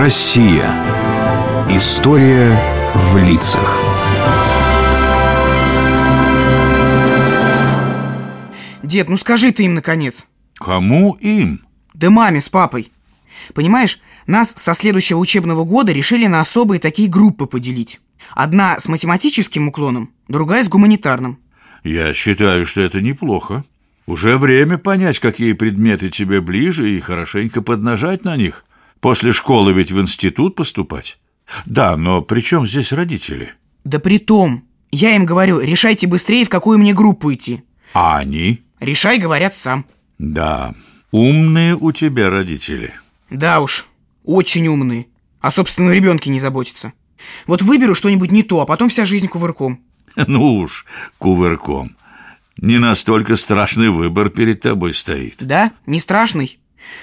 Россия. История в лицах. Дед, ну скажи ты им наконец. Кому им? Да маме с папой. Понимаешь, нас со следующего учебного года решили на особые такие группы поделить. Одна с математическим уклоном, другая с гуманитарным. Я считаю, что это неплохо. Уже время понять, какие предметы тебе ближе, и хорошенько поднажать на них. После школы ведь в институт поступать. Да, но при чем здесь родители? Да при том, я им говорю, решайте быстрее, в какую мне группу идти. А они? Решай, говорят, сам. Да, умные у тебя родители. Да уж, очень умные. О собственном ребенке не заботятся. Вот выберу что-нибудь не то, а потом вся жизнь кувырком. Ну уж, кувырком. Не настолько страшный выбор перед тобой стоит. Да? Не страшный?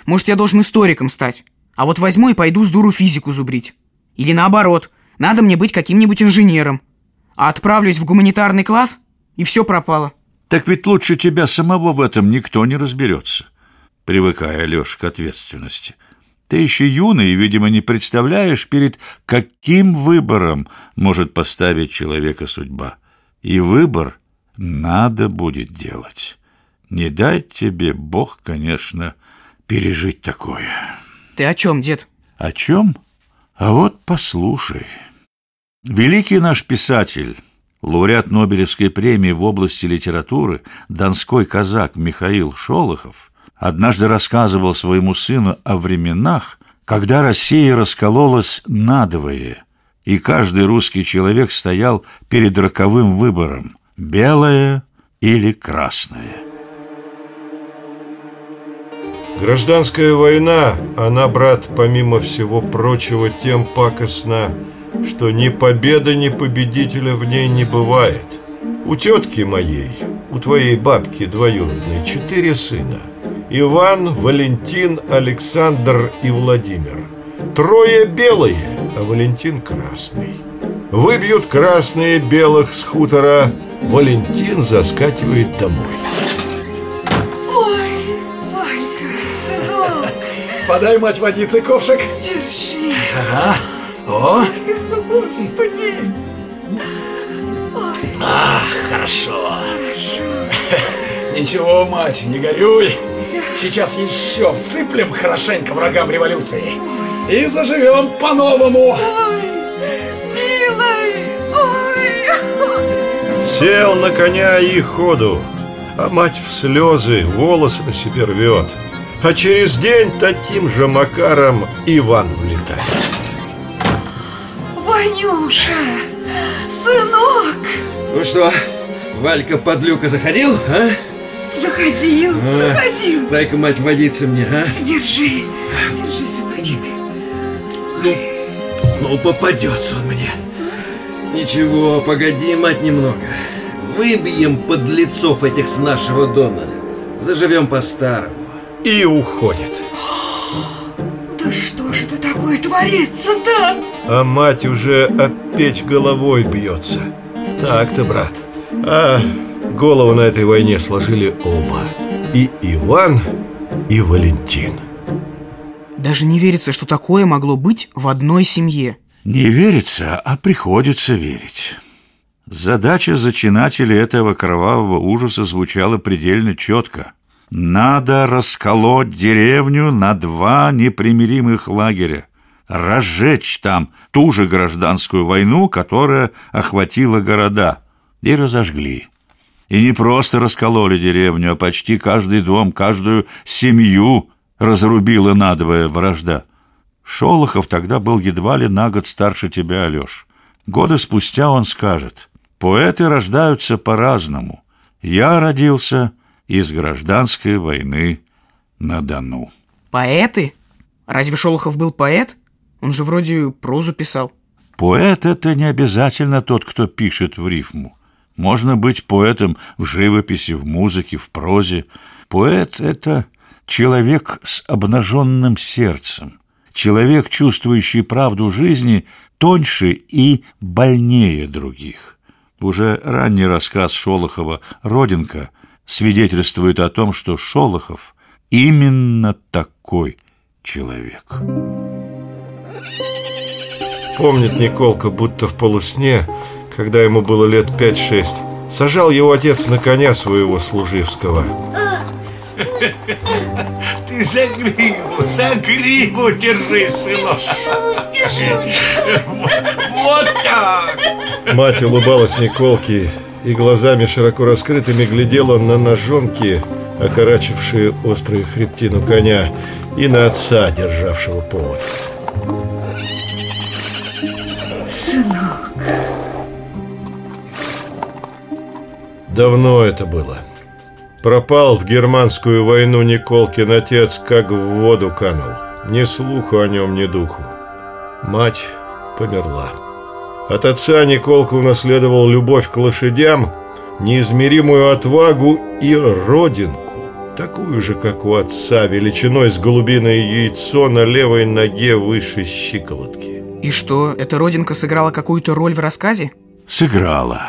Может, я должен историком стать? А вот возьму и пойду с дуру физику зубрить. Или наоборот, надо мне быть каким-нибудь инженером. А отправлюсь в гуманитарный класс, и все пропало. Так ведь лучше тебя самого в этом никто не разберется. Привыкая, Леша, к ответственности. Ты еще юный и, видимо, не представляешь, перед каким выбором может поставить человека судьба. И выбор надо будет делать. Не дай тебе Бог, конечно, пережить такое. Ты о чем, дед? О чем? А вот послушай. Великий наш писатель, лауреат Нобелевской премии в области литературы, донской казак Михаил Шолохов, однажды рассказывал своему сыну о временах, когда Россия раскололась надвое, и каждый русский человек стоял перед роковым выбором – белое или красное. Гражданская война, она, брат, помимо всего прочего, тем пакостна, что ни победы, ни победителя в ней не бывает. У тетки моей, у твоей бабки двоюродной, четыре сына. Иван, Валентин, Александр и Владимир. Трое белые, а Валентин красный. Выбьют красные белых с хутора, Валентин заскакивает домой. Подай, мать, водицы ковшик. Держи. Ага. О. Господи. А, хорошо. Хорошо. Ничего, мать, не горюй. Сейчас еще всыплем хорошенько врагам революции. И заживем по-новому. Ой, милый, ой. Сел на коня и ходу, а мать в слезы волосы на себе рвет. А через день таким же макаром Иван влетает. Ванюша, сынок. Ну что, Валька под люка заходил, а? Заходил, А, заходил. Дай-ка, мать, водиться мне, а? Держи, держи, сыночек. Ну, ну, попадется он мне. Ничего, погоди, мать, немного. Выбьем подлецов этих с нашего дома. Заживем по-старому. И уходит. Да что же это такое творится-то? А мать уже об печь головой бьется. Так-то, брат. А голову на этой войне сложили оба. И Иван, и Валентин. Даже не верится, что такое могло быть в одной семье. Не верится, а приходится верить. Задача зачинателей этого кровавого ужаса звучала предельно четко. Надо расколоть деревню на два непримиримых лагеря, разжечь там ту же гражданскую войну, которая охватила города, и разожгли. И не просто раскололи деревню, а почти каждый дом, каждую семью разрубила надвое вражда. Шолохов тогда был едва ли на год старше тебя, Алеш. Годы спустя он скажет, поэты рождаются по-разному. Я родился из гражданской войны на Дону. Поэты? Разве Шолохов был поэт? Он же вроде прозу писал. Поэт — это не обязательно тот, кто пишет в рифму. Можно быть поэтом в живописи, в музыке, в прозе. Поэт — это человек с обнаженным сердцем, человек, чувствующий правду жизни тоньше и больнее других. Уже ранний рассказ Шолохова «Родинка» свидетельствует о том, что Шолохов именно такой человек. Помнит Николка, будто в полусне, когда ему было лет 5-6, сажал его отец на коня своего служивского. Ты за гриву, за гриву держи, сынок. Вот так. Мать улыбалась Николке и глазами широко раскрытыми глядела на ножонки, окорачившие острую хребтину коня, и на отца, державшего повод. Сынок, Давно это было. Пропал в германскую войну Николкин отец, как в воду канул. Ни слуху о нем, ни духу. Мать померла. От отца Николка унаследовал любовь к лошадям, неизмеримую отвагу и родинку, такую же, как у отца, величиной с голубиное яйцо на левой ноге выше щиколотки. И что, эта родинка сыграла какую-то роль в рассказе? Сыграла.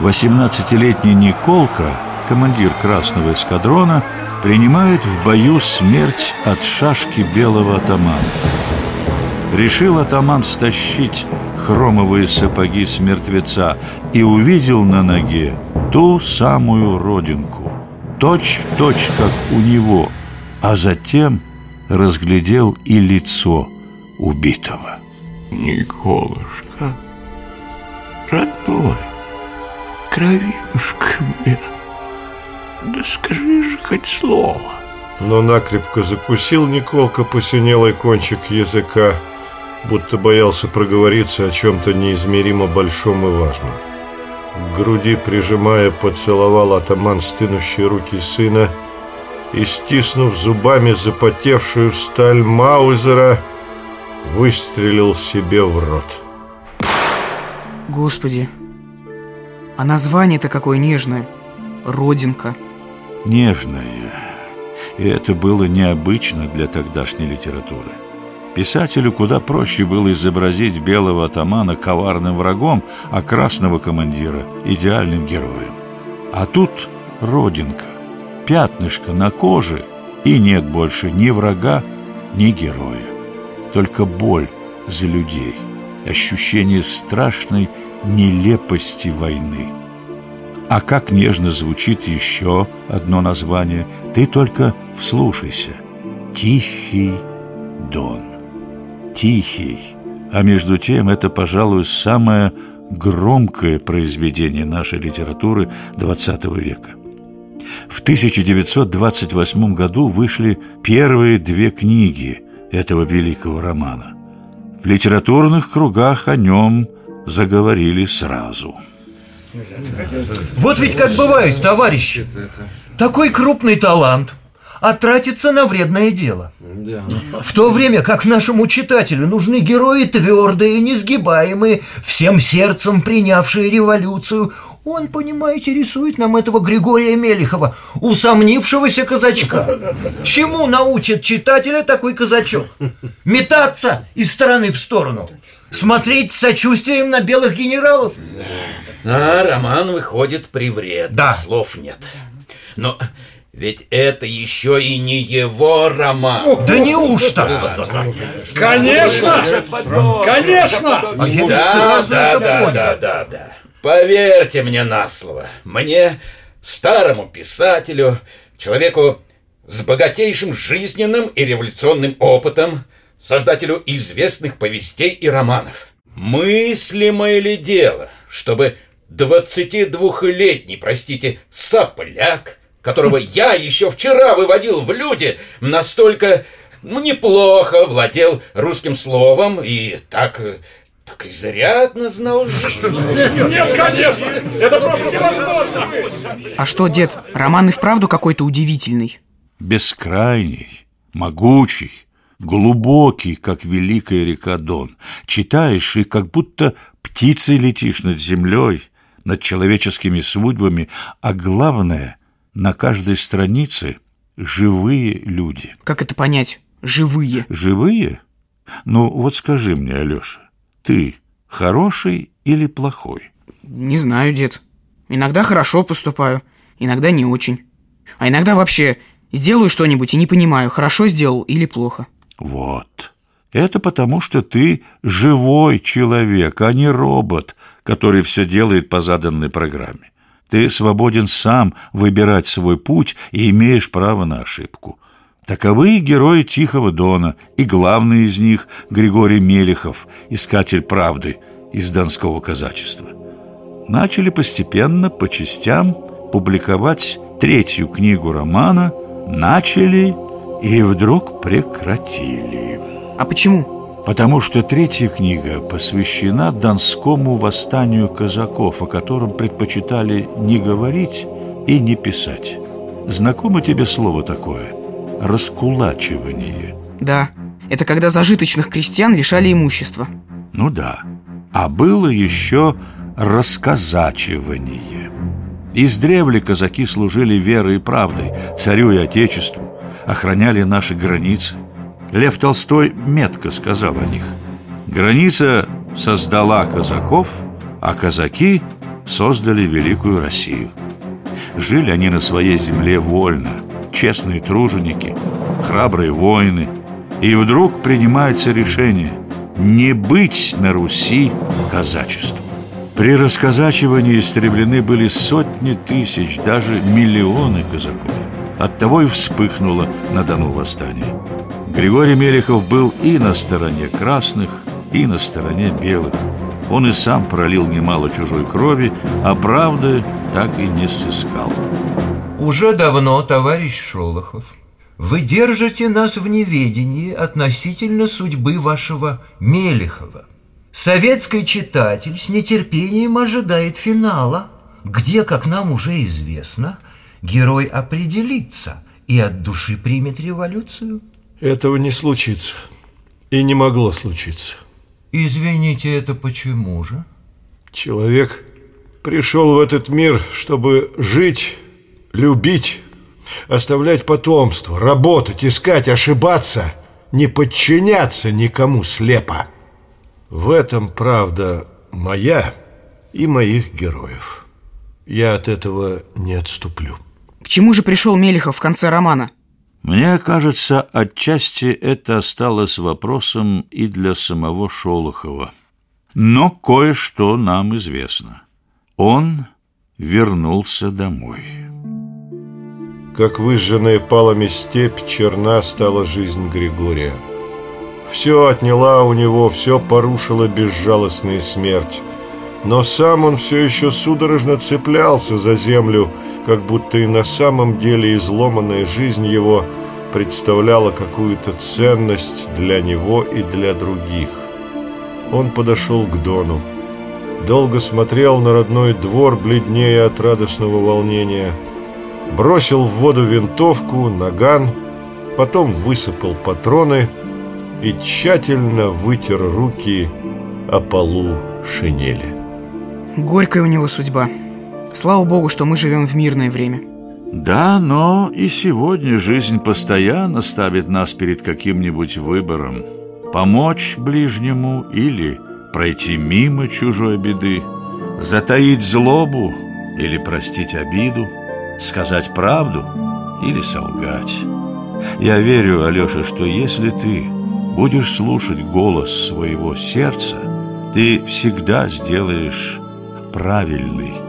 18-летний Николка, командир Красного эскадрона, принимает в бою смерть от шашки белого атамана. Решил атаман стащить хромовые сапоги с мертвеца и увидел на ноге ту самую родинку, точь-в-точь, как у него, а затем разглядел и лицо убитого. Николушка, родной, кровинушка моя, да скажи же хоть слово. Но накрепко закусил Николка посинелый кончик языка, будто боялся проговориться о чем-то неизмеримо большом и важном. К груди прижимая, поцеловал атаман стынущие руки сына и, стиснув зубами запотевшую сталь Маузера, выстрелил себе в рот. Господи, а название-то какое нежное. Родинка. нежное. И это было необычно для тогдашней литературы. Писателю куда проще было изобразить белого атамана коварным врагом, а красного командира – идеальным героем. А тут родинка, пятнышко на коже, и нет больше ни врага, ни героя. Только боль за людей, ощущение страшной нелепости войны. А как нежно звучит еще одно название, ты только вслушайся. Тихий Дон. Тихий. А между тем это, пожалуй, самое громкое произведение нашей литературы XX века. В 1928 году вышли первые две книги этого великого романа. В литературных кругах о нем заговорили сразу – Вот ведь как бывает, товарищи. Такой крупный талант, а тратится на вредное дело. В то время как нашему читателю нужны герои твердые, несгибаемые, всем сердцем принявшие революцию, он, понимаете, рисует нам этого Григория Мелехова, усомнившегося казачка. Чему научит читателя такой казачок? Метаться из стороны в сторону. Смотреть с сочувствием на белых генералов. А, роман выходит привредный, Да. слов нет. Но ведь это еще и не его роман. Да неужто? Конечно! Конечно! А я Да, сразу да, это да, понял. да, да, да. Поверьте мне на слово. Мне, старому писателю, человеку с богатейшим жизненным и революционным опытом, создателю известных повестей и романов. Мыслимое ли дело, чтобы 22-летний, простите, сопляк, которого я еще вчера выводил в люди, настолько ну, неплохо владел русским словом и так, так изрядно знал жизнь. Нет, конечно! Это просто невозможно! А что, дед, роман и вправду какой-то удивительный? бескрайний, могучий, глубокий, как великая река Дон. Читаешь и как будто птицей летишь над землей, над человеческими судьбами, а главное, на каждой странице живые люди. Как это понять? Живые. Живые? Ну, вот скажи мне, Алеша, ты хороший или плохой? Не знаю, дед. Иногда хорошо поступаю, иногда не очень. А иногда вообще сделаю что-нибудь и не понимаю, хорошо сделал или плохо. Вот. Это потому, что ты живой человек, а не робот, который все делает по заданной программе. Ты свободен сам выбирать свой путь и имеешь право на ошибку. Таковы герои Тихого Дона, и главный из них – Григорий Мелехов, искатель правды из Донского казачества. Начали постепенно, по частям, публиковать третью книгу романа, начали и вдруг прекратили. А почему? Потому что третья книга посвящена Донскому восстанию казаков, о котором предпочитали не говорить и не писать. Знакомо тебе слово такое? Раскулачивание. Да, это когда зажиточных крестьян лишали имущества. Ну да. А было еще расказачивание. Издревле казаки служили верой и правдой, царю и отечеству, охраняли наши границы – Лев Толстой метко сказал о них. Граница создала казаков, а казаки создали великую Россию. Жили они на своей земле вольно, честные труженики, храбрые воины. И вдруг принимается решение не быть на Руси казачеством. При расказачивании истреблены были сотни тысяч, даже миллионы казаков. Оттого и вспыхнуло на Дону восстание. Григорий Мелехов был и на стороне красных, и на стороне белых. Он и сам пролил немало чужой крови, а правды так и не сыскал. Уже давно, товарищ Шолохов, вы держите нас в неведении относительно судьбы вашего Мелехова. Советский читатель с нетерпением ожидает финала, где, как нам уже известно, герой определится и от души примет революцию. Этого не случится. И не могло случиться. Извините, это почему же? Человек пришел в этот мир, чтобы жить, любить, оставлять потомство, работать, искать, ошибаться, не подчиняться никому слепо. В этом правда моя и моих героев. Я от этого не отступлю. К чему же пришел Мелехов в конце романа? Мне кажется, отчасти это осталось вопросом и для самого Шолохова. Но кое-что нам известно. Он вернулся домой. Как выжженная палами степь, черна стала жизнь Григория. Все отняла у него, все порушила безжалостная смерть. Но сам он все еще судорожно цеплялся за землю, как будто и на самом деле изломанная жизнь его представляла какую-то ценность для него и для других. Он подошел к Дону. Долго смотрел на родной двор, бледнее от радостного волнения. Бросил в воду винтовку, наган, потом высыпал патроны и тщательно вытер руки о полу шинели. Горькая у него судьба. Слава богу, что мы живем в мирное время. Да, но и сегодня жизнь постоянно ставит нас перед каким-нибудь выбором. Помочь ближнему или пройти мимо чужой беды, затаить злобу или простить обиду, сказать правду или солгать. Я верю, Алеша, что если ты будешь слушать голос своего сердца, ты всегда сделаешь правильный